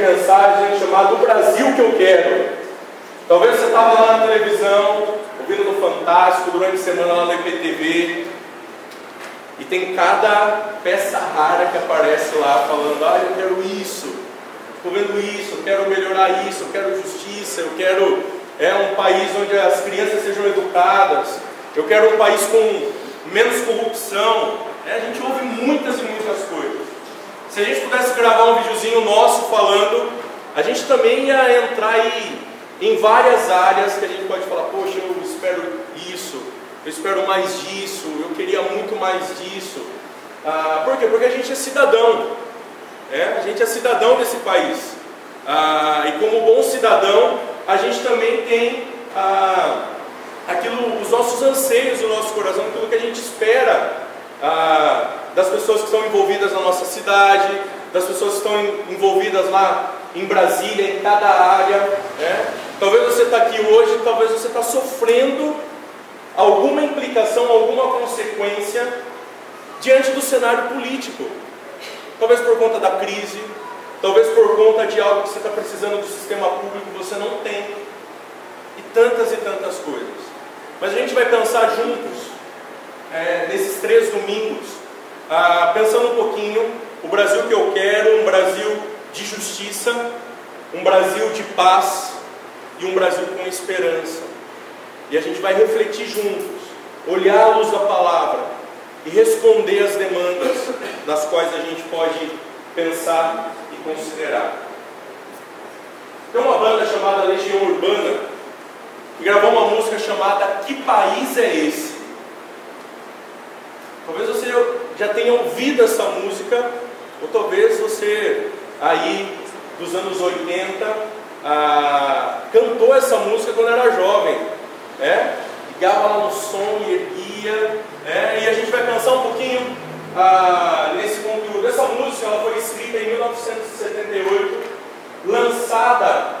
mensagem chamada O Brasil que eu quero. Talvez você estava lá na televisão, ouvindo no Fantástico, durante a semana lá no IPTV, e tem cada peça rara que aparece lá falando, ah, eu quero isso, estou vendo isso, eu quero melhorar isso, eu quero justiça, eu quero é, um país onde as crianças sejam educadas, eu quero um país com menos corrupção. É, a gente ouve muitas e muitas coisas. Se a gente pudesse gravar um videozinho nosso falando, a gente também ia entrar aí em várias áreas que a gente pode falar, poxa, eu espero isso, eu espero mais disso, eu queria muito mais disso. Ah, por quê? Porque a gente é cidadão, é? a gente é cidadão desse país. Ah, e como bom cidadão, a gente também tem ah, aquilo, os nossos anseios no nosso coração, aquilo que a gente espera ah, das pessoas que estão envolvidas na nossa cidade, das pessoas que estão envolvidas lá em Brasília, em cada área. Né? Talvez você está aqui hoje, talvez você está sofrendo alguma implicação, alguma consequência diante do cenário político. Talvez por conta da crise, talvez por conta de algo que você está precisando do sistema público você não tem, e tantas e tantas coisas. Mas a gente vai pensar juntos, é, nesses três domingos, ah, pensando um pouquinho, o Brasil que eu quero, um Brasil de justiça, um Brasil de paz e um Brasil com esperança. E a gente vai refletir juntos, olhar a luz palavra e responder às demandas das quais a gente pode pensar e considerar. Tem uma banda chamada Legião Urbana que gravou uma música chamada Que País é Esse? Talvez você já tenha ouvido essa música, ou talvez você aí dos anos 80 ah, cantou essa música quando era jovem, né? ligava lá no som e erguia, né? e a gente vai pensar um pouquinho ah, nesse conteúdo. Essa música ela foi escrita em 1978, lançada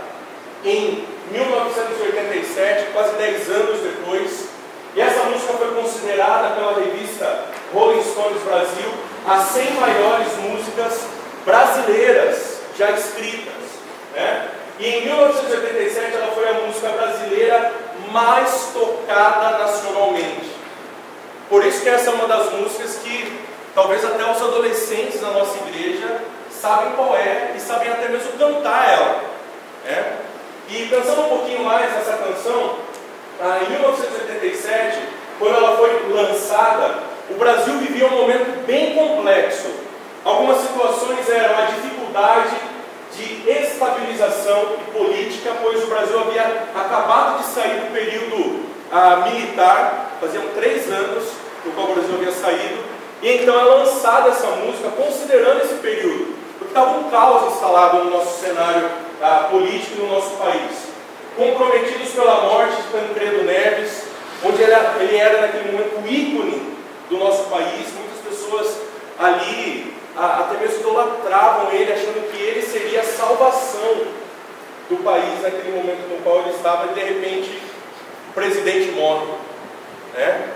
em 1987, quase 10 anos depois, e essa música foi considerada pela revista Rolling Stones Brasil as 100 maiores músicas brasileiras já escritas. Né? E em 1987 ela foi a música brasileira mais tocada nacionalmente. Por isso que essa é uma das músicas que talvez até os adolescentes da nossa igreja sabem qual é e sabem até mesmo cantar ela. Né? E pensando um pouquinho mais nessa canção, ah, em 1987, quando ela foi lançada, o Brasil vivia um momento bem complexo. Algumas situações eram a dificuldade de estabilização política, pois o Brasil havia acabado de sair do período ah, militar, faziam três anos do qual o Brasil havia saído, e então é lançada essa música considerando esse período, porque estava um caos instalado no nosso cenário ah, político no nosso país. Comprometidos pela morte de Tancredo Neves, onde ele era naquele momento o ícone do nosso país, muitas pessoas ali até mesmo idolatravam ele, achando que ele seria a salvação do país naquele momento no qual ele estava, e de repente o presidente morre. Né?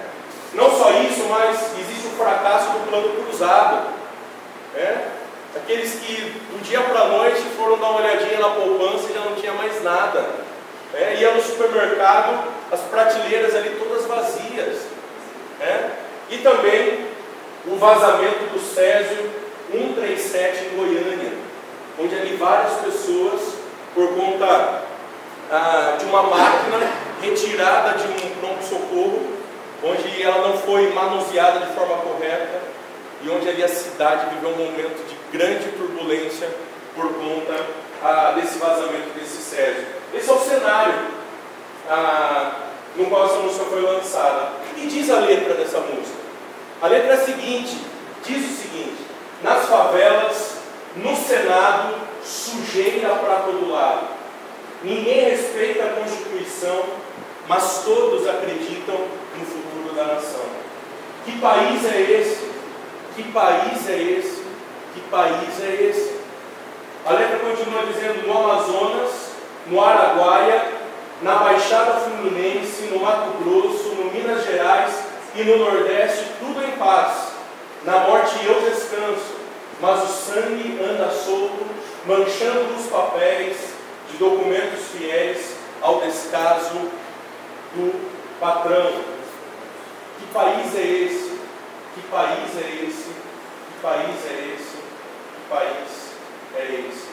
Não só isso, mas existe o fracasso do plano cruzado. Né? Aqueles que do dia para a noite foram dar uma olhadinha na poupança e já não tinha mais nada. É, ia no supermercado, as prateleiras ali todas vazias. É, e também o vazamento do Césio 137 em Goiânia, onde ali várias pessoas, por conta ah, de uma máquina retirada de um pronto-socorro, onde ela não foi manuseada de forma correta, e onde ali a cidade viveu um momento de grande turbulência por conta ah, desse vazamento desse Césio. Esse é o cenário ah, no qual essa música foi lançada. O que diz a letra dessa música? A letra é a seguinte: diz o seguinte, nas favelas, no Senado, sujeira para todo lado. Ninguém respeita a Constituição, mas todos acreditam no futuro da nação. Que país é esse? Que país é esse? Que país é esse? A letra continua dizendo: no Amazonas, no Araguaia, na Baixada Fluminense, no Mato Grosso, Minas Gerais e no Nordeste, tudo em paz. Na morte eu descanso. mas o sangue anda solto, manchando os papéis de documentos fiéis ao descaso do patrão. Que país é esse? Que país é esse? Que país é esse? Que país é esse?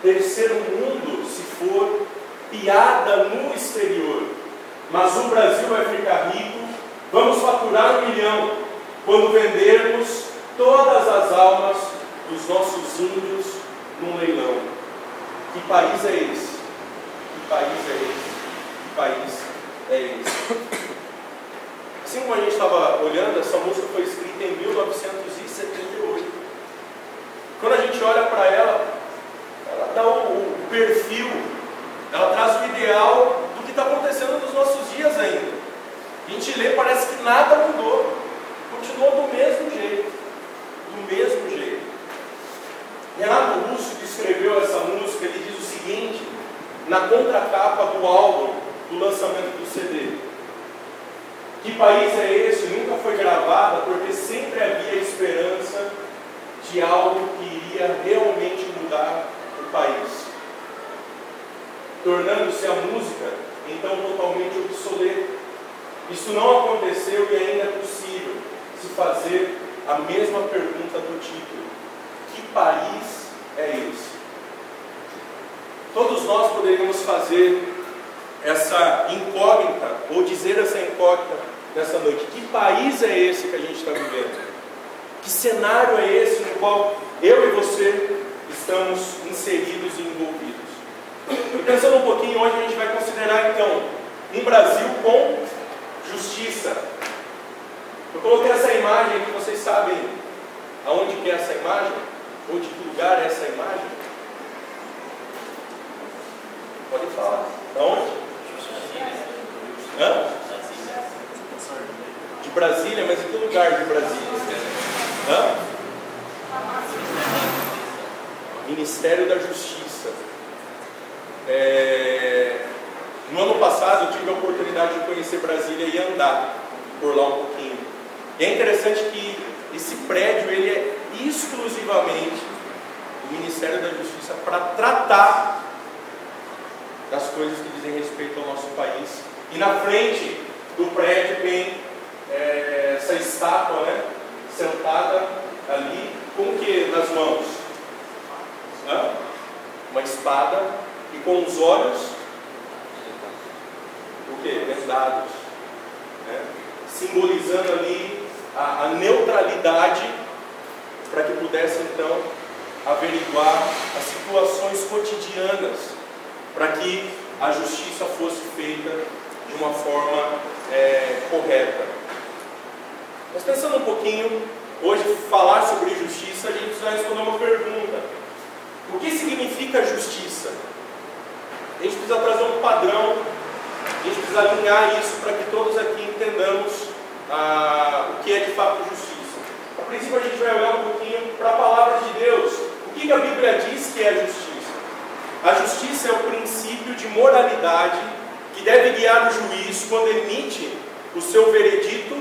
Terceiro mundo, se for piada no exterior, mas o Brasil vai ficar rico, vamos faturar um milhão quando vendermos todas as almas dos nossos índios num leilão. Que país é esse? Que país é esse? Que país é esse? Assim como a gente estava olhando, essa música foi escrita em 1978. Quando a gente olha para ela, ela dá o, o perfil, ela traz o ideal do está acontecendo nos nossos dias ainda. A gente lê, parece que nada mudou. Continuou do mesmo jeito. Do mesmo jeito. Renato Russo, que escreveu essa música, ele diz o seguinte, na contracapa do álbum, do lançamento do CD. Que país é esse? Nunca foi gravada porque sempre havia esperança de algo que iria realmente mudar o país, tornando-se a música então totalmente obsoleta. Isso não aconteceu e ainda é possível se fazer a mesma pergunta do título: Que país é esse? Todos nós poderíamos fazer essa incógnita, ou dizer essa incógnita nessa noite: Que país é esse que a gente está vivendo? Que cenário é esse no qual eu e você estamos inseridos e envolvidos? E pensando um pouquinho, hoje a gente vai considerar então um Brasil com justiça. Eu coloquei essa imagem que vocês sabem aonde que é essa imagem? Ou de que lugar é essa imagem? Pode falar. Aonde? Hã? De Brasília, mas em que lugar de Brasília? Hã? Ministério da Justiça. É... No ano passado eu tive a oportunidade de conhecer Brasília e andar por lá um pouquinho. E é interessante que esse prédio ele é exclusivamente do Ministério da Justiça para tratar das coisas que dizem respeito ao nosso país. E na frente do prédio tem é, essa estátua, né, sentada ali, com o que nas mãos? Hã? Uma espada e com os olhos, o que? Vendados. Né? Simbolizando ali a, a neutralidade para que pudesse então averiguar as situações cotidianas para que a justiça fosse feita de uma forma é, correta. Mas pensando um pouquinho, hoje falar sobre justiça, a gente precisa responder uma pergunta: o que significa justiça? A gente precisa trazer um padrão, a gente precisa alinhar isso para que todos aqui entendamos ah, o que é de fato justiça. A princípio, a gente vai olhar um pouquinho para a palavra de Deus. O que, que a Bíblia diz que é justiça? A justiça é o princípio de moralidade que deve guiar o juiz quando emite o seu veredito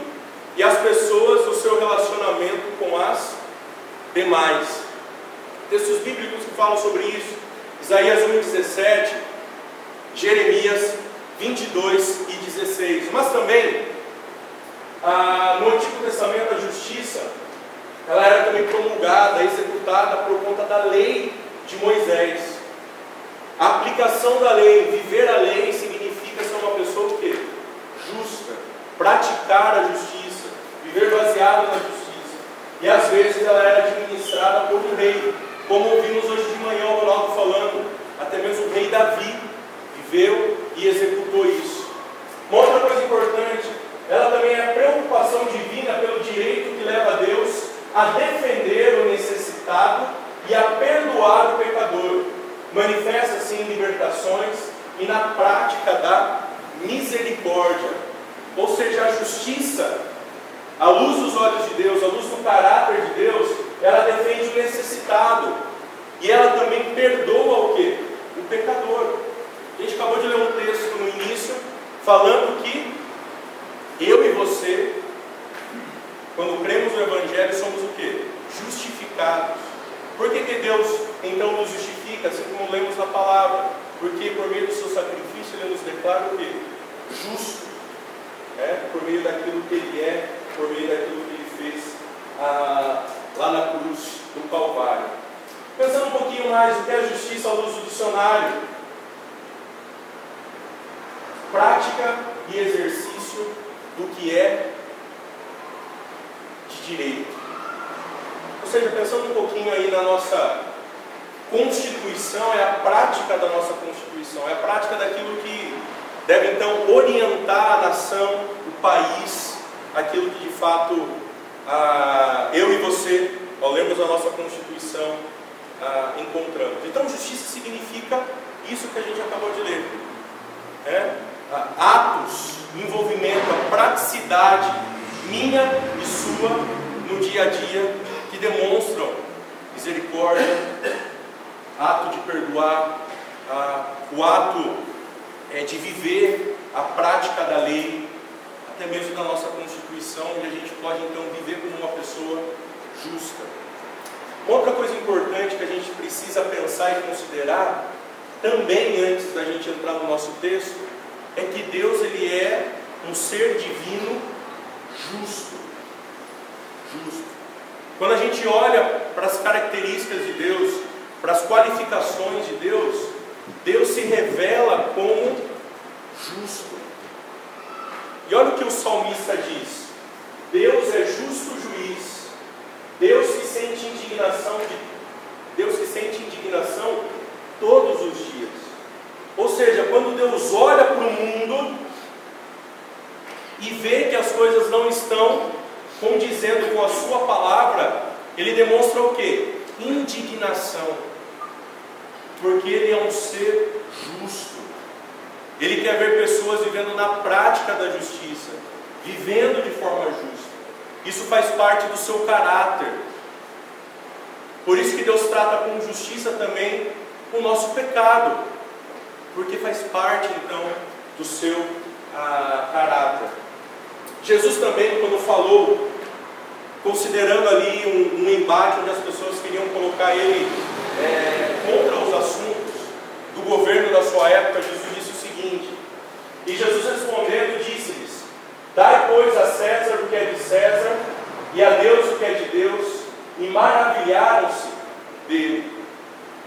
e as pessoas o seu relacionamento com as demais. Textos bíblicos que falam sobre isso: Isaías 1,17, Jeremias 22 e 16. Mas também, ah, no Antigo Testamento, a justiça ela era também promulgada, executada por conta da lei de Moisés. A aplicação da lei, viver a lei, significa ser uma pessoa? Justa, praticar a justiça, viver baseado na justiça. E às vezes ela era administrada por um rei, como ouvimos hoje de manhã o Ronaldo falando, até mesmo o rei Davi viveu e executou isso. Uma outra coisa importante, ela também é a preocupação divina pelo direito que leva a Deus a defender o necessitado e a perdoar o pecador manifesta-se em libertações e na prática da misericórdia, ou seja, a justiça, à luz dos olhos de Deus, à luz do caráter de Deus, ela defende o necessitado e ela também perdoa o que? O pecador. A gente acabou de ler um texto no início falando que eu e você, quando cremos no Evangelho, somos o que? Justificados Por que, que Deus então nos justifica, assim como lemos na palavra? Porque por meio do seu sacrifício ele nos declara o quê? Justo. É? Por meio daquilo que ele é, por meio daquilo que ele fez ah, lá na cruz do Calvário. Pensando um pouquinho mais, o que é a justiça à luz do dicionário? Prática e exercício do que é de direito. Ou seja, pensando um pouquinho aí na nossa Constituição, é a prática da nossa Constituição, é a prática daquilo que deve então orientar a nação, o país, aquilo que de fato ah, eu e você, ao lermos a nossa Constituição, ah, encontramos. Então, justiça significa isso que a gente acabou de ler. É? Atos, envolvimento, a praticidade minha e sua no dia a dia que demonstram misericórdia, ato de perdoar, ah, o ato é, de viver a prática da lei, até mesmo da nossa Constituição, onde a gente pode então viver como uma pessoa justa. Outra coisa importante que a gente precisa pensar e considerar, também antes da gente entrar no nosso texto, é que Deus ele é um ser divino justo. Justo. Quando a gente olha para as características de Deus, para as qualificações de Deus, Deus se revela como justo. E olha o que o salmista diz: Deus é justo juiz. Deus que sente indignação de Deus que sente indignação todos os dias. Ou seja, quando Deus olha para o mundo e vê que as coisas não estão condizendo com a sua palavra, ele demonstra o que? Indignação. Porque ele é um ser justo. Ele quer ver pessoas vivendo na prática da justiça, vivendo de forma justa. Isso faz parte do seu caráter. Por isso que Deus trata com justiça também o nosso pecado, porque faz parte então do seu ah, caráter. Jesus também, quando falou, considerando ali um, um, embate onde as pessoas queriam colocar ele é, contra os assuntos do governo da sua época, Jesus disse o seguinte: E Jesus respondendo, disse-lhes: Dai, pois, a César o que é de César, e a Deus o que é de Deus, e maravilharam-se dele.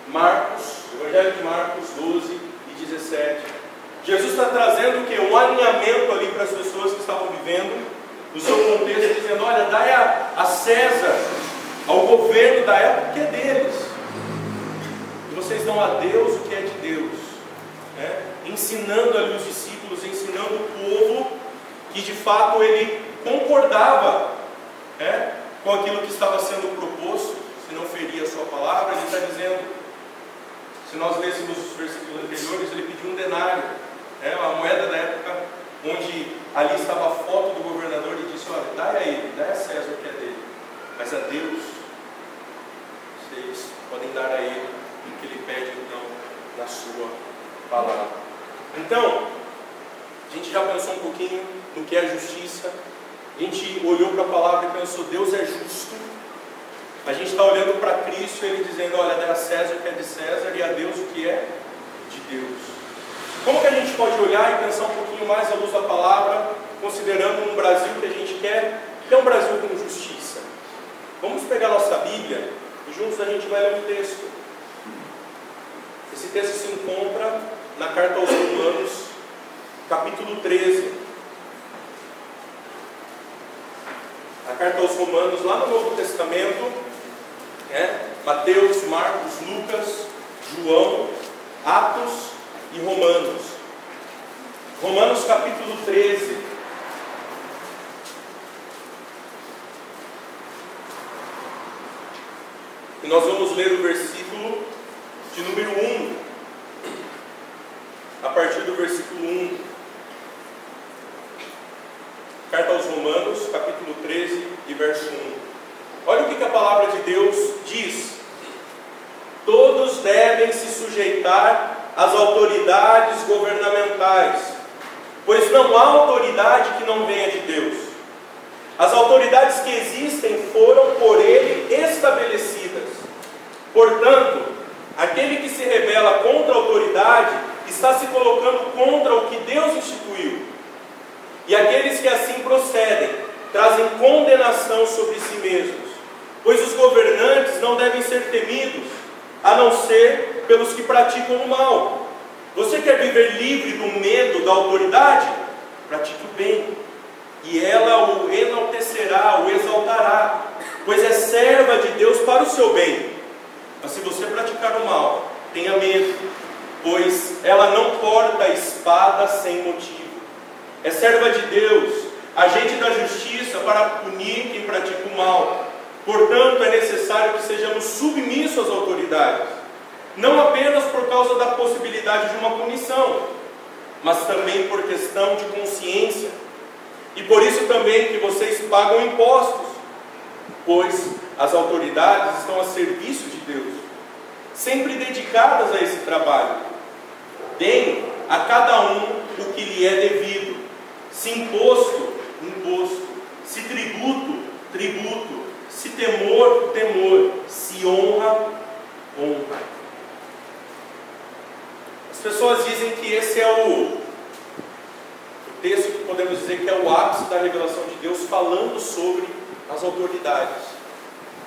Marcos, Evangelho de Marcos 12 e 17. Jesus está trazendo o que? Um alinhamento ali para as pessoas que estavam vivendo, no seu contexto, dizendo: olha, dai a, a César, ao governo da época, que é deles. E vocês dão a Deus o que é de Deus. Né? Ensinando ali os discípulos, ensinando o povo que de fato ele concordava né, com aquilo que estava sendo proposto, se não feria a sua palavra, ele está dizendo. Se nós lêssemos os versículos anteriores, ele pediu um denário é uma moeda da época onde ali estava a foto do governador e disse, olha, dá a ele, dá a César o que é dele, mas a Deus vocês podem dar a ele o que ele pede então na sua palavra. Então, a gente já pensou um pouquinho no que é justiça, a gente olhou para a palavra e pensou, Deus é justo. A gente está olhando para Cristo e ele dizendo, olha, dá a César o que é de César e a Deus o que é de Deus. Como que a gente pode olhar e pensar um pouquinho mais à luz da palavra, considerando um Brasil que a gente quer, que é um Brasil com justiça? Vamos pegar nossa Bíblia e juntos a gente vai ler um texto. Esse texto se encontra na carta aos Romanos, capítulo 13. A carta aos Romanos, lá no Novo Testamento, é, Mateus, Marcos, Lucas, João, Atos e Romanos. Romanos capítulo 13. E nós vamos ler o versículo de número 1. A partir do versículo 1. Carta aos Romanos, capítulo 13 e verso 1. Olha o que a palavra de Deus diz. Todos devem se sujeitar as autoridades governamentais, pois não há autoridade que não venha de Deus. As autoridades que existem foram por Ele estabelecidas. Portanto, aquele que se rebela contra a autoridade está se colocando contra o que Deus instituiu. E aqueles que assim procedem trazem condenação sobre si mesmos, pois os governantes não devem ser temidos, a não ser pelos que praticam o mal. Você quer viver livre do medo da autoridade? Pratique o bem, e ela o enaltecerá, o exaltará, pois é serva de Deus para o seu bem. Mas se você praticar o mal, tenha medo, pois ela não porta espada sem motivo. É serva de Deus, agente da justiça para punir quem pratica o mal. Portanto, é necessário que sejamos submissos às autoridades, não apenas por causa da possibilidade de uma punição, mas também por questão de consciência. E por isso também que vocês pagam impostos, pois as autoridades estão a serviço de Deus, sempre dedicadas a esse trabalho. Deem a cada um o que lhe é devido, se imposto, imposto, se tributo, tributo, se temor, temor, se honra, honra. As pessoas dizem que esse é o texto que podemos dizer que é o ápice da revelação de Deus falando sobre as autoridades.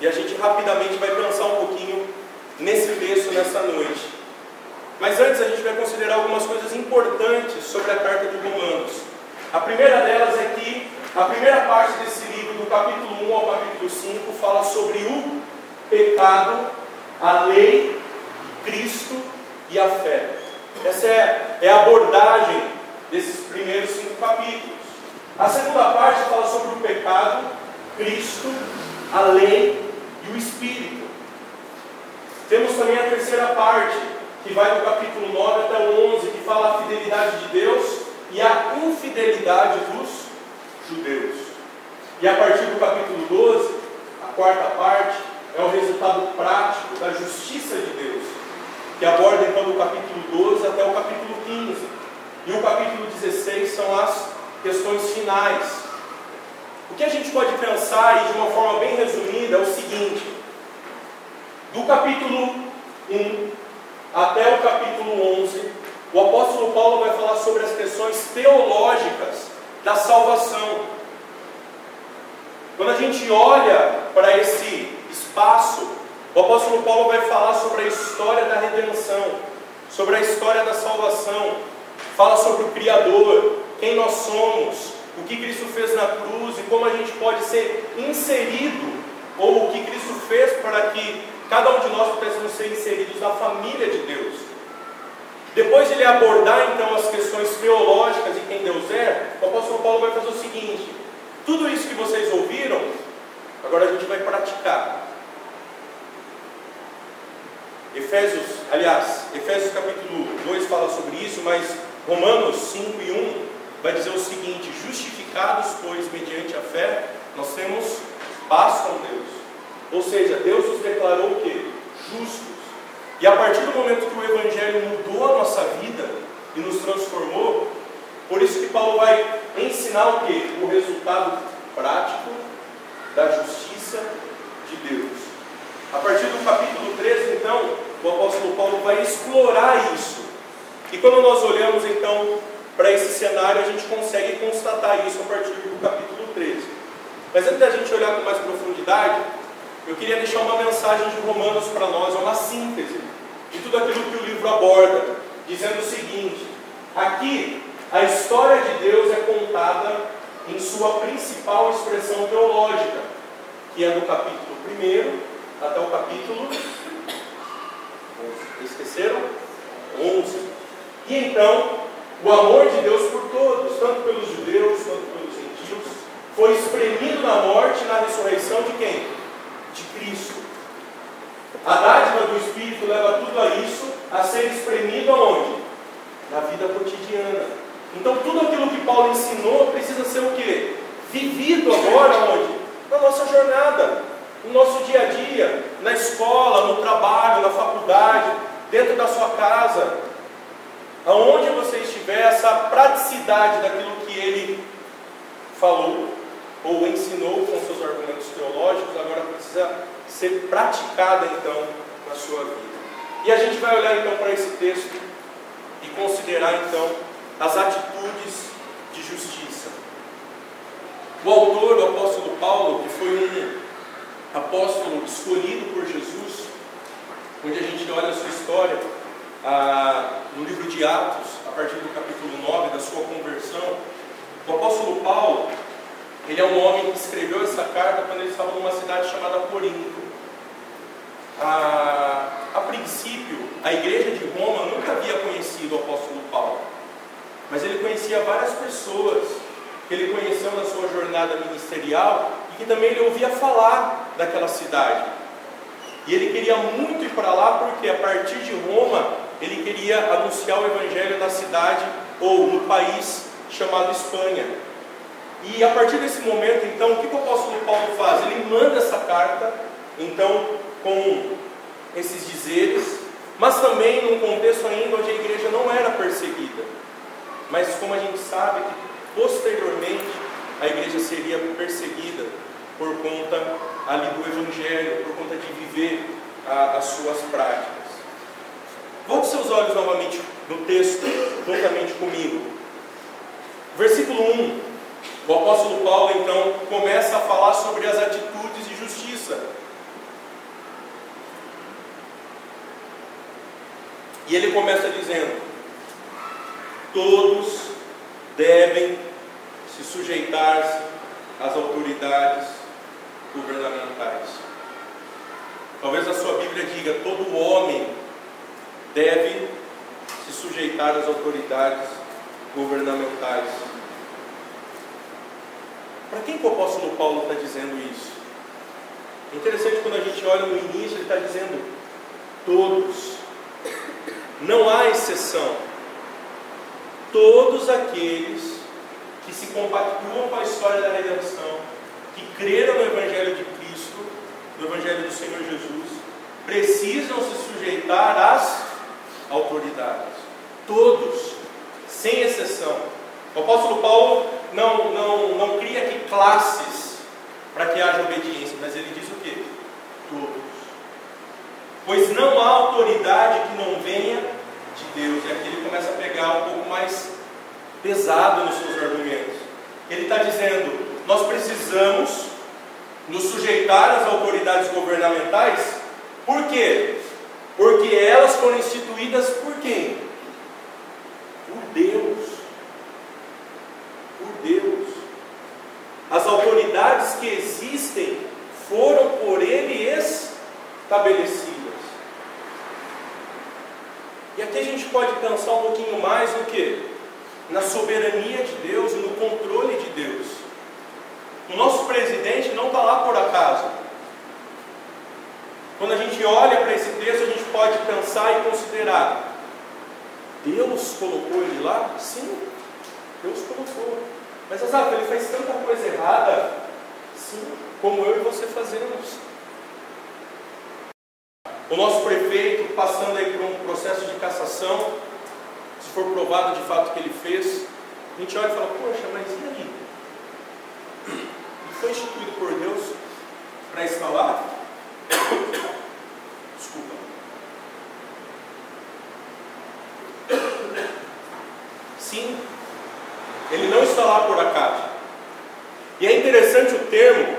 E a gente rapidamente vai pensar um pouquinho nesse texto nessa noite. Mas antes a gente vai considerar algumas coisas importantes sobre a carta de Romanos. A primeira delas é que a primeira parte desse livro, do capítulo 1 ao capítulo 5, fala sobre o pecado, a lei, Cristo e a fé. Essa é, é a abordagem desses primeiros cinco capítulos. A segunda parte fala sobre o pecado, Cristo, a lei e o Espírito. Temos também a terceira parte, que vai do capítulo 9 até o 11, que fala a fidelidade de Deus e a infidelidade dos judeus. E a partir do capítulo 12, a quarta parte, é o resultado prático da justiça de Deus, que aborda então do capítulo 12 até o capítulo 15. E o capítulo 16 são as questões finais. O que a gente pode pensar, e de uma forma bem resumida, é o seguinte: do capítulo 1 até o capítulo 11, o apóstolo Paulo vai falar sobre as questões teológicas da salvação. Quando a gente olha para esse espaço, o apóstolo Paulo vai falar sobre a história da redenção, sobre a história da salvação, fala sobre o Criador, quem nós somos, o que Cristo fez na cruz e como a gente pode ser inserido, ou o que Cristo fez para que cada um de nós pudéssemos ser inseridos na família de Deus. Depois de ele abordar então as questões teológicas de quem Deus é, o apóstolo Paulo vai fazer o seguinte: tudo isso que vocês ouviram, agora a gente vai praticar. Efésios, aliás, Efésios capítulo 2 fala sobre isso, mas Romanos 5 e 1 vai dizer o seguinte: justificados, pois, mediante a fé, nós temos paz com Deus. Ou seja, Deus nos declarou o quê? Justos e a partir do momento que o Evangelho mudou a nossa vida e nos transformou, por isso que Paulo vai ensinar o que? O resultado prático da justiça de Deus. A partir do capítulo 13, então, o apóstolo Paulo vai explorar isso. E quando nós olhamos então para esse cenário, a gente consegue constatar isso a partir do capítulo 13. Mas antes da gente olhar com mais profundidade, eu queria deixar uma mensagem de Romanos para nós, uma síntese de tudo aquilo que o livro aborda, dizendo o seguinte: aqui a história de Deus é contada em sua principal expressão teológica, que é do capítulo 1 até o capítulo. Esqueceram? 11. E então, o amor de Deus por todos, tanto pelos judeus quanto pelos gentios, foi espremido na morte e na ressurreição de quem? De Cristo. A dádiva do Espírito leva tudo a isso a ser espremido aonde? Na vida cotidiana. Então tudo aquilo que Paulo ensinou precisa ser o quê? Vivido agora onde? Na nossa jornada, no nosso dia a dia, na escola, no trabalho, na faculdade, dentro da sua casa. Aonde você estiver, essa praticidade daquilo que ele falou ou ensinou com seus argumentos teológicos, agora precisa ser praticada então na sua vida. E a gente vai olhar então para esse texto e considerar então as atitudes de justiça. O autor, o apóstolo Paulo, que foi um apóstolo escolhido por Jesus, onde a gente olha a sua história ah, no livro de Atos, a partir do capítulo 9, da sua conversão, o apóstolo Paulo, ele é um homem que escreveu essa carta quando ele estava numa cidade chamada Corinto. A, a princípio, a igreja de Roma nunca havia conhecido o apóstolo Paulo, mas ele conhecia várias pessoas que ele conheceu na sua jornada ministerial e que também ele ouvia falar daquela cidade. E ele queria muito ir para lá porque a partir de Roma ele queria anunciar o evangelho na cidade ou no país chamado Espanha. E a partir desse momento, então, o que o apóstolo Paulo faz? Ele manda essa carta, então, com esses dizeres, mas também num contexto ainda onde a igreja não era perseguida. Mas como a gente sabe que posteriormente a igreja seria perseguida por conta ali do evangelho, por conta de viver a, as suas práticas. Volte seus olhos novamente no texto, juntamente comigo. Versículo 1. O apóstolo Paulo então começa a falar sobre as atitudes de justiça. E ele começa dizendo: Todos devem se sujeitar-se às autoridades governamentais. Talvez a sua Bíblia diga: todo homem deve se sujeitar às autoridades governamentais. Para quem que o apóstolo Paulo está dizendo isso? É interessante quando a gente olha no início, ele está dizendo todos. Não há exceção. Todos aqueles que se compactuam com a história da redenção, que creram no Evangelho de Cristo, no Evangelho do Senhor Jesus, precisam se sujeitar às autoridades. Todos, sem exceção. O apóstolo Paulo não, não, não cria aqui classes para que haja obediência, mas ele diz o que? Todos. Pois não há autoridade que não venha de Deus. E aqui ele começa a pegar um pouco mais pesado nos seus argumentos. Ele está dizendo: nós precisamos nos sujeitar às autoridades governamentais, por quê? Porque elas foram instituídas por quem? Por Deus. Por Deus. As autoridades que existem foram por Ele estabelecidas. E aqui a gente pode pensar um pouquinho mais no que? Na soberania de Deus no controle de Deus. O nosso presidente não está lá por acaso. Quando a gente olha para esse texto, a gente pode pensar e considerar: Deus colocou ele lá? Sim, Deus colocou. Mas Azaf, ele faz tanta coisa errada? Sim, como eu e você fazemos. O nosso prefeito passando aí por um processo de cassação, se for provado de fato que ele fez, a gente olha e fala, poxa, mas e aí? Foi instituído por Deus para lá? Desculpa. Sim, ele não está lá por acaso. E é interessante o termo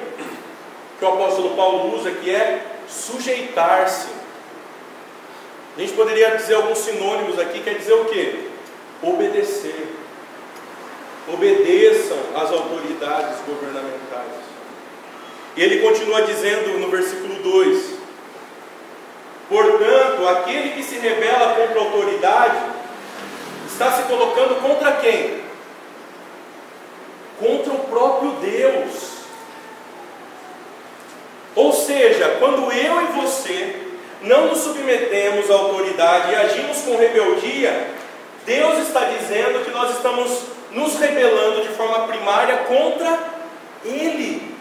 que o apóstolo Paulo usa, que é sujeitar-se. A gente poderia dizer alguns sinônimos aqui, quer dizer o quê? Obedecer. Obedeçam às autoridades governamentais. E ele continua dizendo no versículo 2: Portanto, aquele que se rebela contra a autoridade está se colocando contra quem? Contra o próprio Deus. Ou seja, quando eu e você não nos submetemos à autoridade e agimos com rebeldia, Deus está dizendo que nós estamos nos rebelando de forma primária contra Ele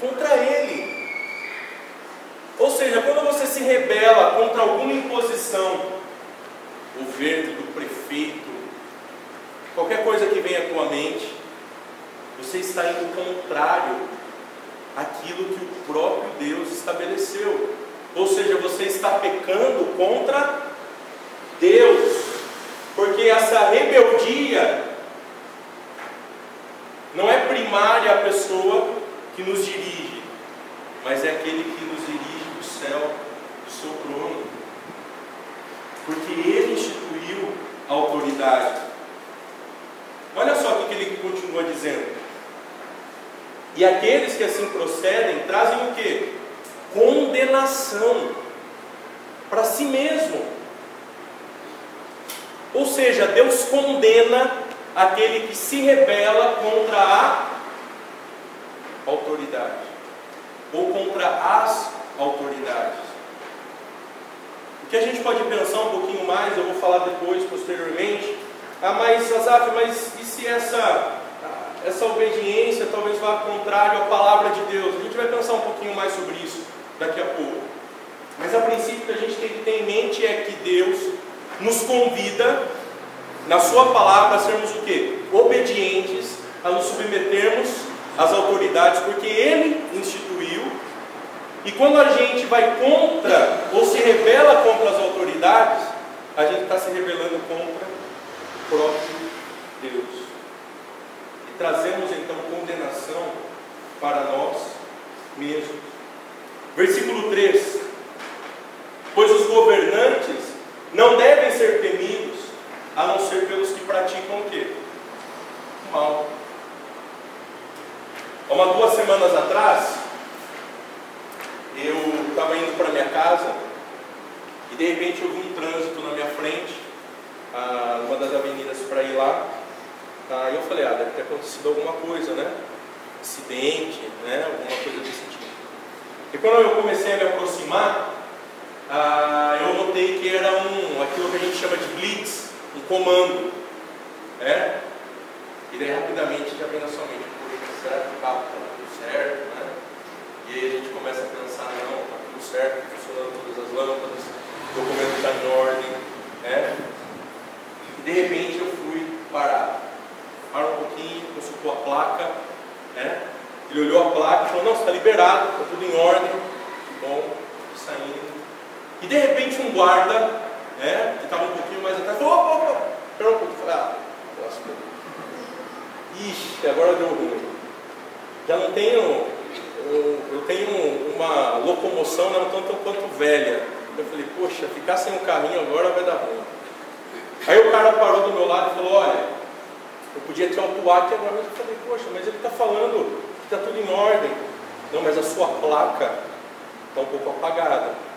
contra ele. Ou seja, quando você se rebela contra alguma imposição, governo, do prefeito, qualquer coisa que venha à tua mente, você está indo contrário àquilo que o próprio Deus estabeleceu. Ou seja, você está pecando contra Deus. Porque essa rebeldia não é primária a pessoa que nos dirige, mas é aquele que nos dirige do céu, do seu trono. Porque ele instituiu a autoridade. Olha só o que ele continua dizendo. E aqueles que assim procedem trazem o que? Condenação para si mesmo. Ou seja, Deus condena aquele que se rebela contra a autoridade ou contra as autoridades. O que a gente pode pensar um pouquinho mais, eu vou falar depois, posteriormente. Ah, mas Azaf, mas e se essa essa obediência talvez vá contrário à palavra de Deus. A gente vai pensar um pouquinho mais sobre isso daqui a pouco. Mas a princípio que a gente tem que ter em mente é que Deus nos convida, na sua palavra, a sermos o quê? Obedientes, a nos submetermos às autoridades, porque Ele instituiu. E quando a gente vai contra ou se rebela contra as autoridades, a gente está se rebelando contra o próprio Deus trazemos então condenação para nós mesmos. Versículo 3: Pois os governantes não devem ser temidos, a não ser pelos que praticam o quê? Mal. Há duas semanas atrás, eu estava indo para minha casa e de repente eu vi um trânsito na minha frente, ah, uma das avenidas para ir lá. Aí eu falei, ah, deve ter acontecido alguma coisa, né? Acidente, né? Alguma coisa desse tipo. E quando eu comecei a me aproximar, ah, eu notei que era um, aquilo que a gente chama de blitz, um comando. Né? E daí rapidamente já vem na sua mente, será que o carro está tudo certo? Né? E aí a gente começa a pensar, não, está tudo certo, funcionando todas as lâmpadas, o documento está em ordem. Né? E de repente eu fui parar para um pouquinho, consultou a placa, né? Ele olhou a placa e falou, não, está liberado, está tudo em ordem, bom, saindo. E de repente um guarda, né, que estava um pouquinho mais atrás, falou, opa, opa, espera um pouco, falei, ah, lascou. Ixi, agora deu ruim. Já não tenho, eu, eu tenho uma locomoção não tanto quanto velha. Eu falei, poxa, ficar sem um carrinho agora vai dar ruim. Aí o cara parou do meu lado e falou, olha, eu podia te autuar aqui agora, mas eu falei, poxa, mas ele está falando que está tudo em ordem. Não, mas a sua placa está um pouco apagada.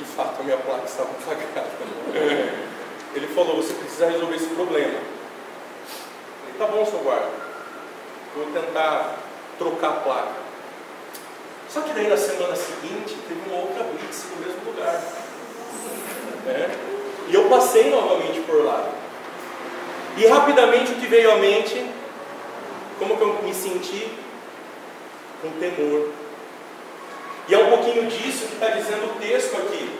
De fato a minha placa estava apagada. Ele falou, você precisa resolver esse problema. Eu falei, tá bom, seu guarda. Vou tentar trocar a placa. Só que daí na semana seguinte teve uma outra blitz no mesmo lugar. É? E eu passei novamente por lá. E rapidamente o que veio à mente, como que eu me senti? Com temor. Um pouquinho disso que está dizendo o texto aqui.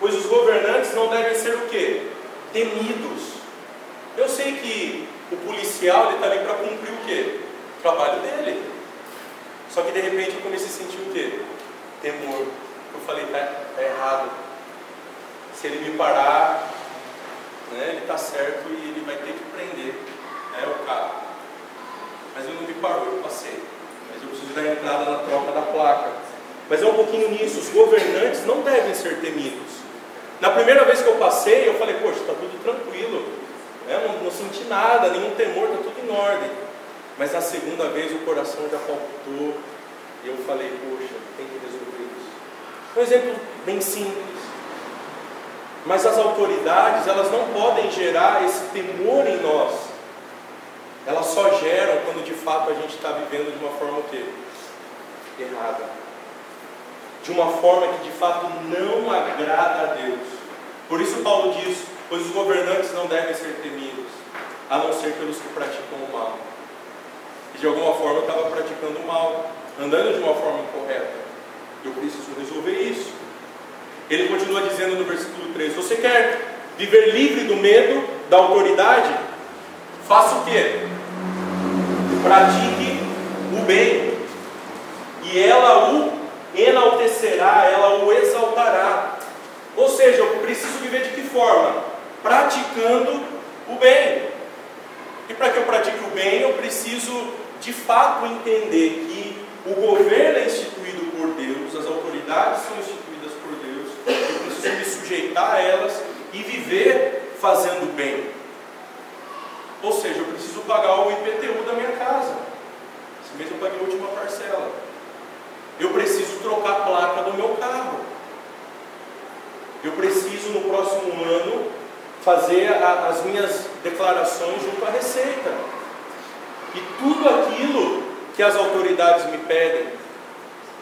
Pois os governantes não devem ser o quê? Temidos. Eu sei que o policial está ali para cumprir o quê? O trabalho dele. Só que de repente eu comecei a sentir o quê? Temor. Eu falei, tá, tá errado. Se ele me parar, né, ele está certo e ele vai ter que prender né, o carro. Mas ele não me parou, eu passei. Mas eu preciso dar entrada na troca da placa. Mas é um pouquinho nisso, os governantes não devem ser temidos. Na primeira vez que eu passei, eu falei, poxa, está tudo tranquilo, né? não, não senti nada, nenhum temor, está tudo em ordem. Mas na segunda vez o coração já palpitou e eu falei, poxa, tem que resolver isso. Um exemplo bem simples. Mas as autoridades, elas não podem gerar esse temor em nós. Elas só geram quando de fato a gente está vivendo de uma forma o quê? Errada. De uma forma que de fato não agrada a Deus. Por isso Paulo diz, pois os governantes não devem ser temidos, a não ser pelos que praticam o mal. E de alguma forma estava praticando o mal, andando de uma forma incorreta. Eu preciso resolver isso. Ele continua dizendo no versículo 3: Você quer viver livre do medo, da autoridade? Faça o que? Pratique o bem, e ela o enaltecerá, ela o exaltará. Ou seja, eu preciso viver de que forma? Praticando o bem. E para que eu pratique o bem, eu preciso de fato entender que o governo é instituído por Deus, as autoridades são instituídas por Deus, eu preciso me sujeitar a elas e viver fazendo bem. Ou seja, eu preciso pagar o IPTU da minha casa. Esse mês eu paguei a última parcela. Eu preciso trocar a placa do meu carro. Eu preciso no próximo ano fazer a, as minhas declarações junto à Receita. E tudo aquilo que as autoridades me pedem,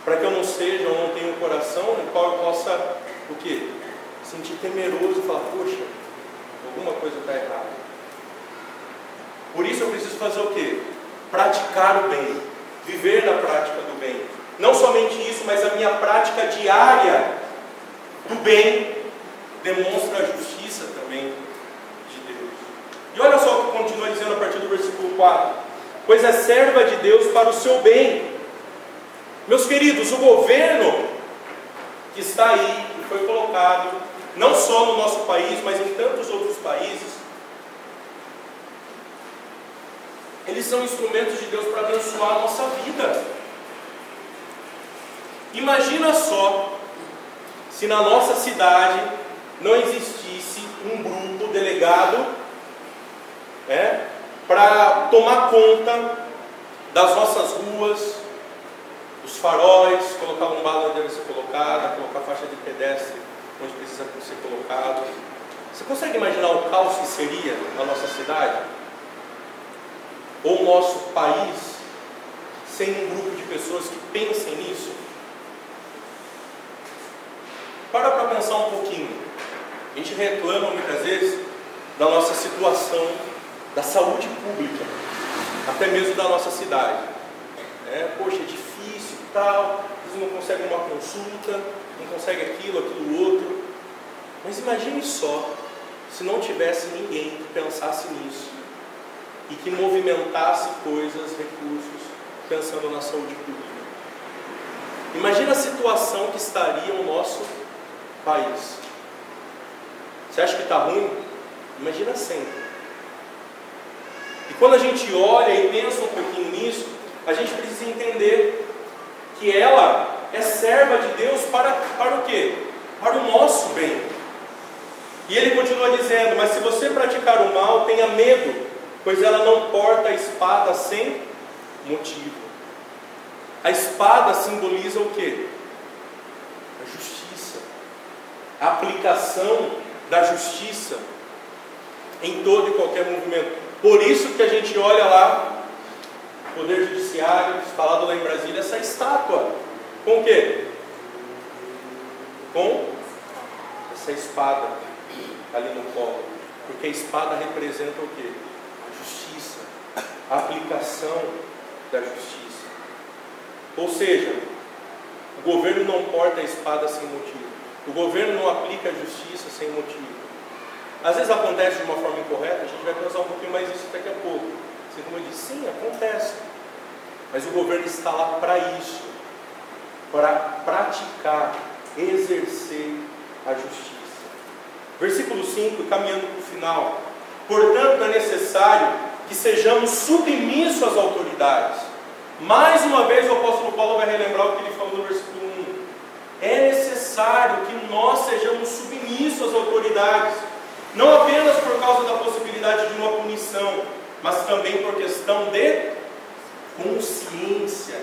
para que eu não seja ou não tenha um coração no qual eu possa o quê? Sentir temeroso e falar, poxa, alguma coisa está errada. Por isso eu preciso fazer o quê? Praticar o bem, viver na prática do bem. Não somente isso, mas a minha prática diária do bem demonstra a justiça também de Deus. E olha só o que continua dizendo a partir do versículo 4: Pois é serva de Deus para o seu bem. Meus queridos, o governo que está aí, que foi colocado, não só no nosso país, mas em tantos outros países, eles são instrumentos de Deus para abençoar a nossa vida. Imagina só se na nossa cidade não existisse um grupo delegado é, para tomar conta das nossas ruas, dos faróis, colocar lombada onde deve ser colocada, colocar faixa de pedestre onde precisa ser colocado. Você consegue imaginar o caos que seria na nossa cidade? Ou o nosso país sem um grupo de pessoas que pensem nisso? Para para pensar um pouquinho. A gente reclama muitas vezes da nossa situação da saúde pública, até mesmo da nossa cidade. É, poxa, é difícil tal, eles não conseguem uma consulta, não conseguem aquilo, aquilo outro. Mas imagine só se não tivesse ninguém que pensasse nisso e que movimentasse coisas, recursos, pensando na saúde pública. Imagina a situação que estaria o nosso país. Você acha que está ruim? Imagina sempre. E quando a gente olha e pensa um pouquinho nisso, a gente precisa entender que ela é serva de Deus para, para o quê? Para o nosso bem. E ele continua dizendo: Mas se você praticar o mal, tenha medo, pois ela não porta a espada sem motivo. A espada simboliza o quê? A justiça, a aplicação da justiça em todo e qualquer movimento. Por isso que a gente olha lá, Poder Judiciário, falado lá em Brasília, essa estátua. Com o quê? Com essa espada ali no colo. Porque a espada representa o quê? A aplicação da justiça. Ou seja, o governo não porta a espada sem motivo. O governo não aplica a justiça sem motivo. Às vezes acontece de uma forma incorreta, a gente vai pensar um pouquinho mais nisso daqui a pouco. Assim como eu disse, sim, acontece. Mas o governo está lá para isso, para praticar, exercer a justiça. Versículo 5, caminhando para o final. Portanto, é necessário que sejamos submissos às autoridades. Mais uma vez, o apóstolo Paulo vai relembrar o que ele falou no versículo é necessário que nós sejamos submissos às autoridades, não apenas por causa da possibilidade de uma punição, mas também por questão de consciência.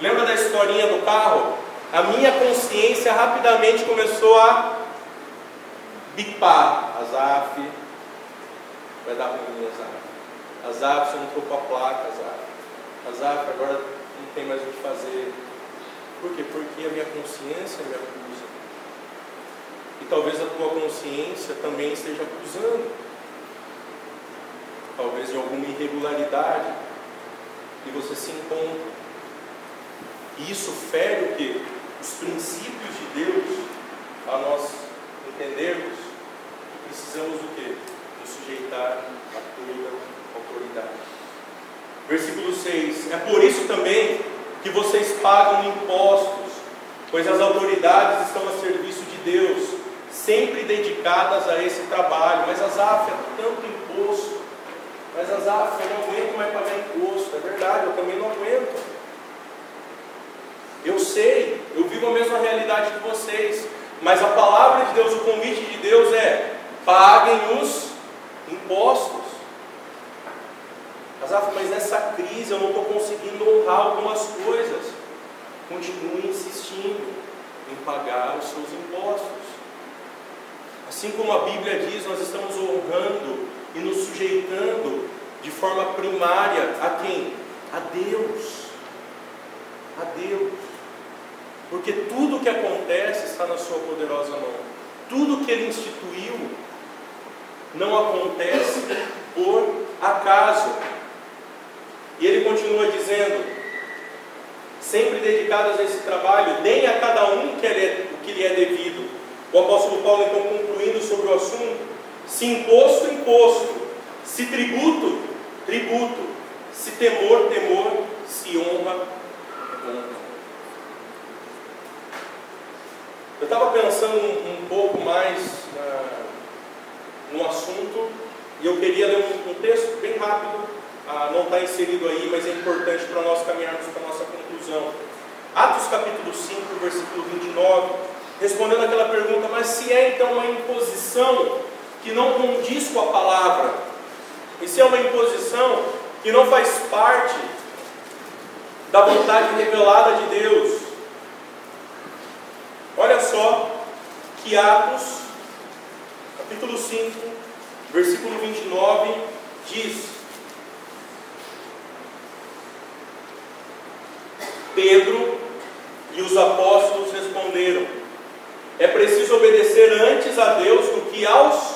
Lembra da historinha do carro? A minha consciência rapidamente começou a bipar. Azaf, vai dar ruim, Azaf. Azaf, você não trocou a placa, Azaf. Azaf, agora não tem mais o que fazer. Por quê? Porque a minha consciência me acusa. E talvez a tua consciência também esteja acusando. Talvez de alguma irregularidade. E você se encontra. E isso fere o quê? Os princípios de Deus a nós entendermos que precisamos do quê? Sujeitar a toda autoridade. Versículo 6. É por isso também que vocês pagam impostos pois as autoridades estão a serviço de Deus, sempre dedicadas a esse trabalho. Mas as AF é tanto imposto, mas as AF eu não aguento mais pagar imposto, é verdade, eu também não aguento. Eu sei, eu vivo a mesma realidade que vocês, mas a palavra de Deus, o convite de Deus é: paguem os impostos. Mas nessa crise eu não estou conseguindo honrar algumas coisas. Continue insistindo em pagar os seus impostos. Assim como a Bíblia diz, nós estamos honrando e nos sujeitando de forma primária a quem? A Deus. A Deus. Porque tudo que acontece está na Sua poderosa mão. Tudo que Ele instituiu não acontece por acaso. E ele continua dizendo: sempre dedicados a esse trabalho, deem a cada um que é, o que lhe é devido. O apóstolo Paulo, então, concluindo sobre o assunto: se imposto, imposto, se tributo, tributo, se temor, temor, se honra, honra. Eu estava pensando um, um, pouco mais uh, no assunto e eu queria ler um, um texto bem rápido ah, não está inserido aí, mas é importante para nós caminharmos para a nossa conclusão. Atos capítulo 5, versículo 29, respondendo aquela pergunta, mas se é então uma imposição que não condiz com a palavra, e se é uma imposição que não faz parte da vontade revelada de Deus, olha só que Atos, capítulo 5, versículo 29, diz: Pedro e os apóstolos responderam: É preciso obedecer antes a Deus do que aos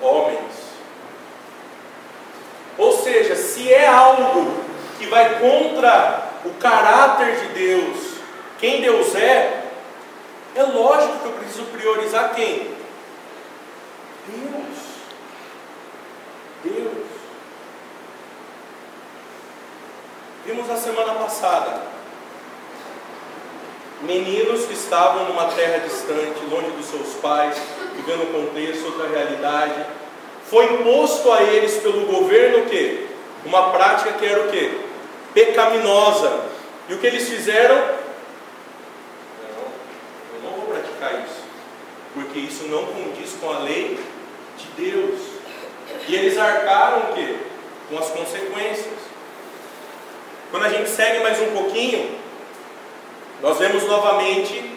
homens. Ou seja, se é algo que vai contra o caráter de Deus, quem Deus é, é lógico que eu preciso priorizar quem? Deus. Deus. Vimos na semana passada meninos que estavam numa terra distante, longe dos seus pais, vivendo um contexto, outra realidade. Foi imposto a eles pelo governo o quê? Uma prática que era o quê? Pecaminosa. E o que eles fizeram? Não, eu não vou praticar isso, porque isso não condiz com a lei de Deus. E eles arcaram o quê? Com as consequências. Quando a gente segue mais um pouquinho, nós vemos novamente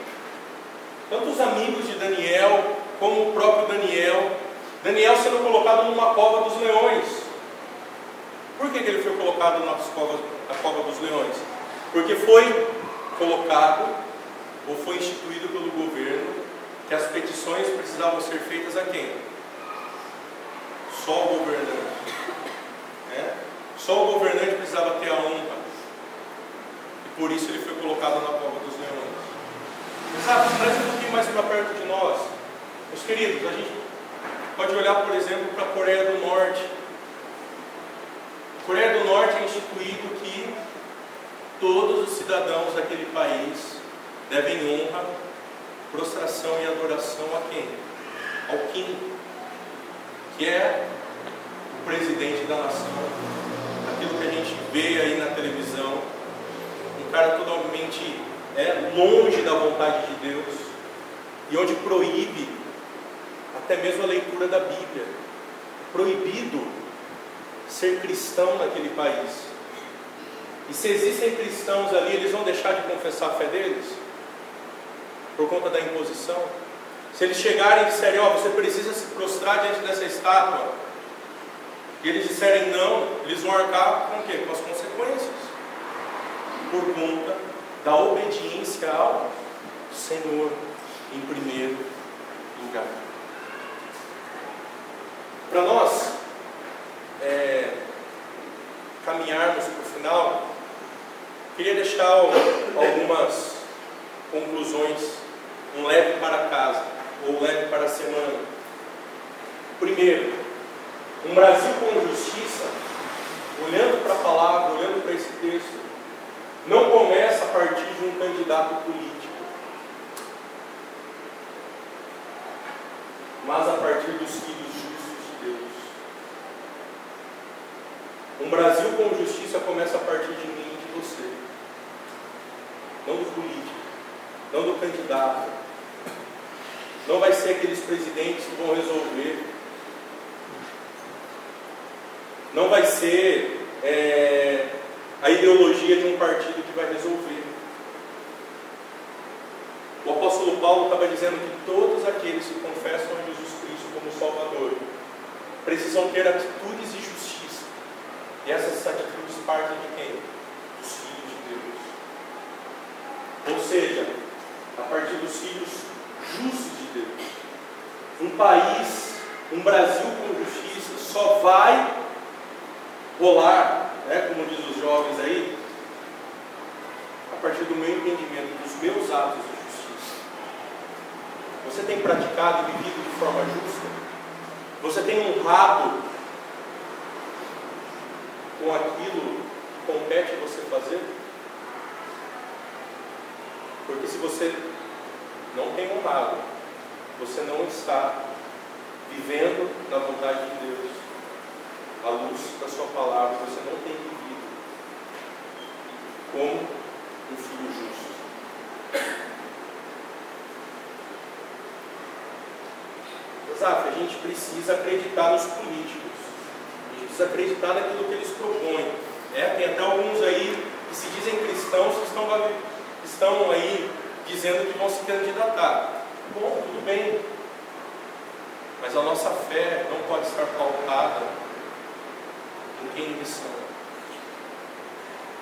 tanto os amigos de Daniel, como o próprio Daniel, Daniel sendo colocado numa cova dos leões. Por que, que ele foi colocado na cova, na cova dos leões? Porque foi colocado, ou foi instituído pelo governo, que as petições precisavam ser feitas a quem? Só o governante. Né? Só o governante precisava ter a honra por isso ele foi colocado na cova dos leões. Sabe, traz um pouquinho mais para perto de nós. Meus queridos, a gente pode olhar, por exemplo, para a Coreia do Norte. A Coreia do Norte é instituído que todos os cidadãos daquele país devem honra, prostração e adoração a quem? Ao Kim, que é o presidente da nação. Aquilo que a gente vê aí na televisão, cara totalmente é, longe da vontade de Deus e onde proíbe até mesmo a leitura da Bíblia. Proibido ser cristão naquele país. E se existem cristãos ali, eles vão deixar de confessar a fé deles? Por conta da imposição? Se eles chegarem e disserem, ó, oh, você precisa se prostrar diante dessa estátua, e eles disserem não, eles vão arcar com o quê? Com as consequências por conta da obediência ao Senhor em primeiro lugar. Para nós é, caminharmos para o final, queria deixar algumas conclusões, um leve para casa ou um leve para a semana. Primeiro, um Brasil com justiça, olhando para a palavra, olhando para esse texto, não começa a partir de um candidato político, mas a partir dos filhos justos de Deus. Um Brasil com justiça começa a partir de mim e de você, não do político, não do candidato, não vai ser aqueles presidentes que vão resolver. Não vai ser é, a ideologia de um partido que vai resolver. O apóstolo Paulo estava dizendo que todos aqueles que confessam a Jesus Cristo como Salvador precisam ter atitudes de justiça. E essas atitudes partem de quem? Dos filhos de Deus. Ou seja, a partir dos filhos justos. Um país, um Brasil com justiça só vai rolar, né, como diz os jovens aí, a partir do meu entendimento, dos meus atos de justiça. Você tem praticado e vivido de forma justa? Você tem honrado com aquilo que compete você fazer? Porque se você não tem honrado, você não está vivendo na vontade de Deus, à luz da Sua palavra, você não tem vivido como um filho justo. Exato, a gente precisa acreditar nos políticos, a gente precisa acreditar naquilo que eles propõem. É, tem até alguns aí que se dizem cristãos que estão, estão aí dizendo que vão se candidatar. Bom, tudo bem. Mas a nossa fé não pode estar pautada em quem eles são.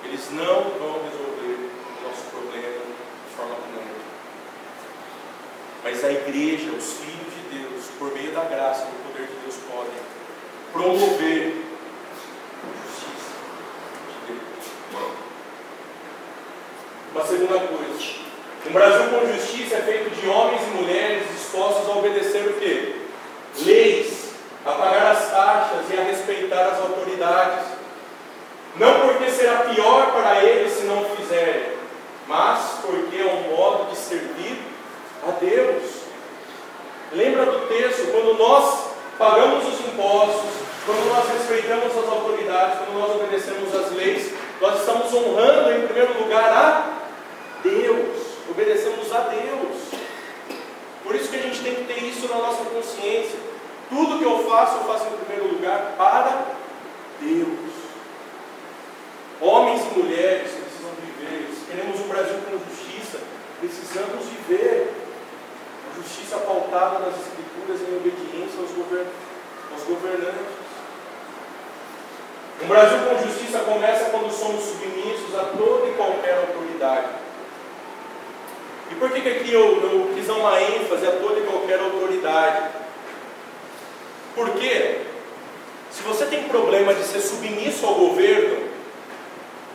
Eles não vão resolver o nosso problema de forma plena. Mas a igreja, os filhos de Deus, por meio da graça e do poder de Deus, podem promover a justiça de Deus. Uma segunda coisa. Um Brasil com justiça é feito de homens e mulheres dispostos a obedecer o quê? Leis, a pagar as taxas e a respeitar as autoridades. Não porque será pior para eles se não fizerem, mas porque é um modo de servir a Deus. Lembra do texto, quando nós pagamos os impostos, quando nós respeitamos as autoridades, quando nós obedecemos as leis, nós estamos honrando em primeiro lugar a Deus obedecemos a Deus. Por isso que a gente tem que ter isso na nossa consciência. Tudo que eu faço, eu faço em primeiro lugar para Deus. Homens e mulheres precisam viver. Se queremos um Brasil com justiça, precisamos viver a justiça pautada nas Escrituras em obediência aos, govern aos governantes. Um Brasil com justiça começa quando somos submissos a toda e qualquer autoridade. E por que, que aqui eu, eu quis dar uma ênfase a toda e qualquer autoridade? Porque se você tem problema de ser submisso ao governo,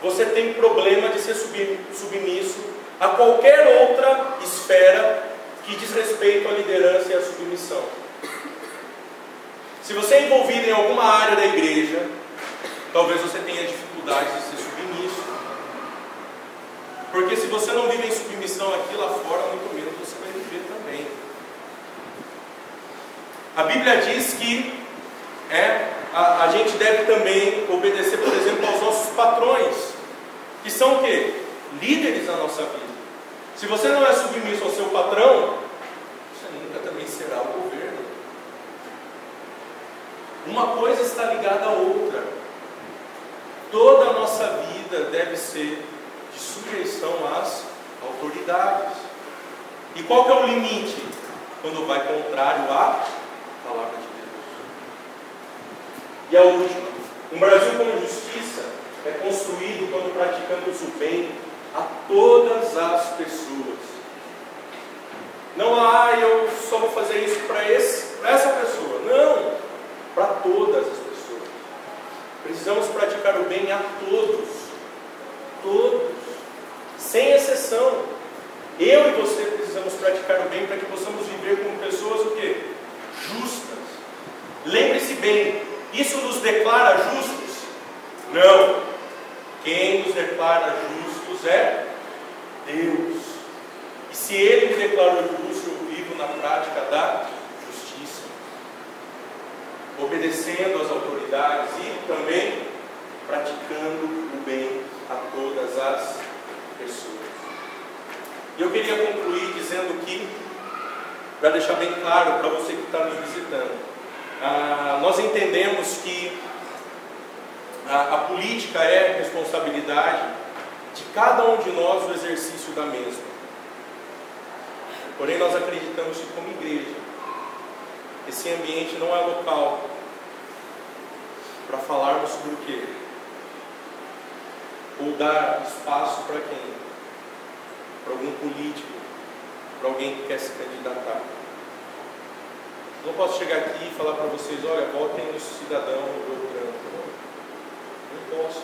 você tem problema de ser submisso a qualquer outra esfera que diz respeito à liderança e à submissão. Se você é envolvido em alguma área da igreja, talvez você tenha dificuldade de ser porque se você não vive em submissão aqui lá fora, muito menos você vai viver também. A Bíblia diz que é, a, a gente deve também obedecer, por exemplo, aos nossos patrões, que são o quê? Líderes na nossa vida. Se você não é submisso ao seu patrão, você nunca também será o governo. Uma coisa está ligada à outra. Toda a nossa vida deve ser sujeição às autoridades. E qual que é o limite? Quando vai contrário à palavra de Deus. E a última, um Brasil com justiça é construído quando praticamos o bem a todas as pessoas. Não, ah, eu só vou fazer isso para essa pessoa. Não, para todas as pessoas. Precisamos praticar o bem a todos. Todos sem exceção. Eu e você precisamos praticar o bem para que possamos viver como pessoas o quê? Justas. Lembre-se bem, isso nos declara justos? Não. Quem nos declara justos é Deus. E se Ele me declarou justo, eu vivo na prática da justiça. obedecendo às autoridades e também praticando o bem a todas as pessoas. E eu queria concluir dizendo que, para deixar bem claro para você que está nos visitando, ah, nós entendemos que a, a política é responsabilidade de cada um de nós no exercício da mesma. Porém, nós acreditamos que, como igreja, esse ambiente não é local para falarmos sobre o quê? Ou dar espaço para quem? Para algum político, para alguém que quer se candidatar. Não posso chegar aqui e falar para vocês, olha, votem no cidadão Beltrano. Não posso.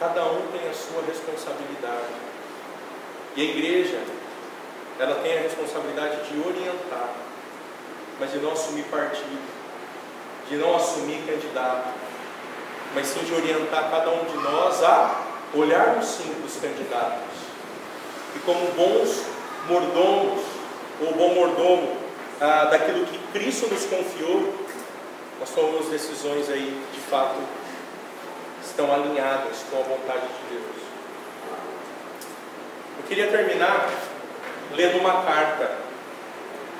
Cada um tem a sua responsabilidade. E a igreja, ela tem a responsabilidade de orientar, mas de não assumir partido, de não assumir candidato, mas sim de orientar cada um de nós a olharmos sim para os candidatos. E como bons mordomos, ou bom mordomo ah, daquilo que Cristo nos confiou, nós tomamos decisões aí de fato estão alinhadas com a vontade de Deus. Eu queria terminar lendo uma carta.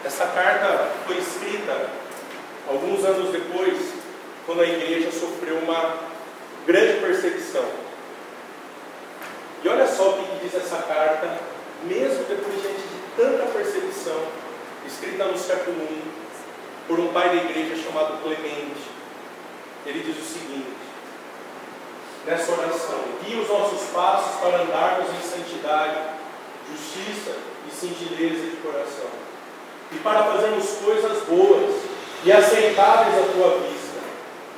Essa carta foi escrita alguns anos depois, quando a igreja sofreu uma grande perseguição. E olha só o que diz essa carta, mesmo depois diante de tanta perseguição, escrita no século I, por um pai da igreja chamado Clemente. Ele diz o seguinte: nessa oração, guia os nossos passos para andarmos em santidade, justiça e singeleza de coração, e para fazermos coisas boas e aceitáveis à tua vista,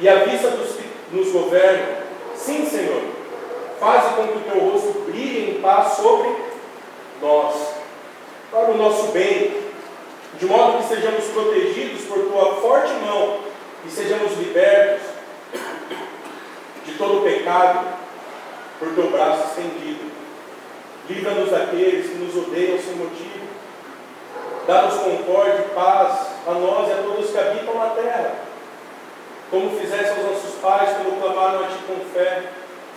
e à vista dos que nos governam. Sim, Senhor, faze com que o teu rosto brilhe em paz sobre nós, para o nosso bem, de modo que sejamos protegidos por tua forte mão e sejamos libertos de todo pecado por teu braço estendido. Livra-nos daqueles que nos odeiam sem motivo. Dá-nos concórdia e paz a nós e a todos que habitam na terra. Como fizeste aos nossos pais quando clamaram a ti com fé,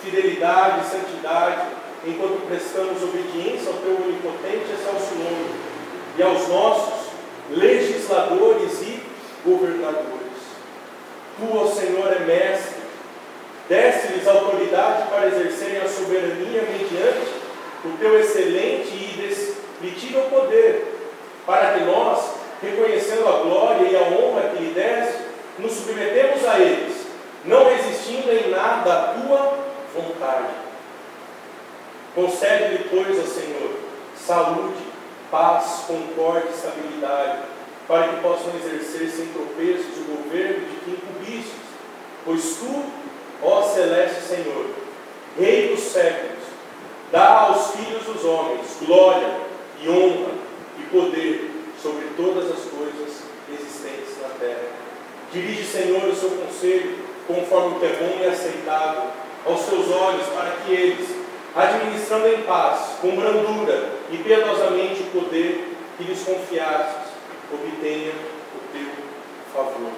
fidelidade e santidade, enquanto prestamos obediência ao teu onipotente e excelso nome, e aos nossos legisladores e governadores. Tu, ó Senhor, é mestre, deste-lhes autoridade para exercerem a soberania mediante o teu excelente e indescritível poder, para que nós, reconhecendo a glória e a honra que lhe deste, nos submetemos a eles, não resistindo em nada à tua vontade. Concede-lhe, pois, ó Senhor, saúde, paz, concórdia e estabilidade, para que possam exercer sem tropeços o governo de que incumbistes, pois tu, ó celeste Senhor, Rei dos séculos, dá aos filhos dos homens glória e honra e poder sobre todas as coisas existentes na terra. Dirige, Senhor, o seu conselho conforme o que é bom e aceitável aos seus olhos, para que eles, administrando em paz, com brandura e piedosamente o poder que lhes confiastes, obtenha o teu favor.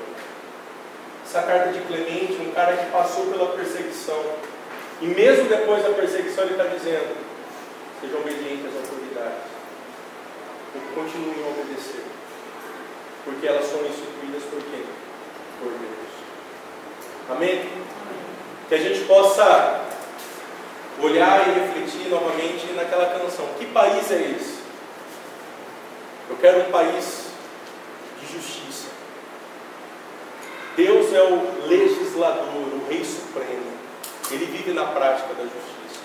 Essa carta de Clemente, um cara que passou pela perseguição, e mesmo depois da perseguição, ele está dizendo: sejam obedientes às autoridades, e continuem a obedecer, porque elas são instituídas por quem? Por Deus. Amém? Que a gente possa olhar e refletir novamente naquela canção: que país é esse? Eu quero um país de justiça. Deus é o legislador, o Rei Supremo. Ele vive na prática da justiça.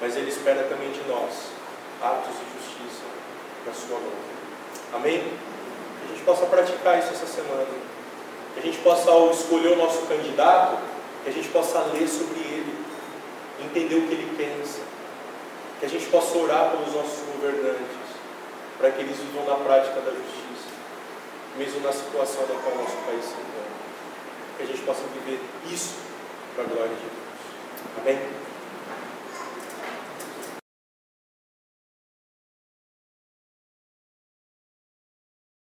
Mas Ele espera também de nós atos de justiça na Sua mão. Amém? Que a gente possa praticar isso essa semana. Que a gente possa, ao escolher o nosso candidato, que a gente possa ler sobre ele, entender o que ele pensa. Que a gente possa orar pelos nossos governantes, para que eles vivam na prática da justiça, mesmo na situação da qual nosso país se encontra. Que a gente possa viver isso para a glória de Deus. Amém?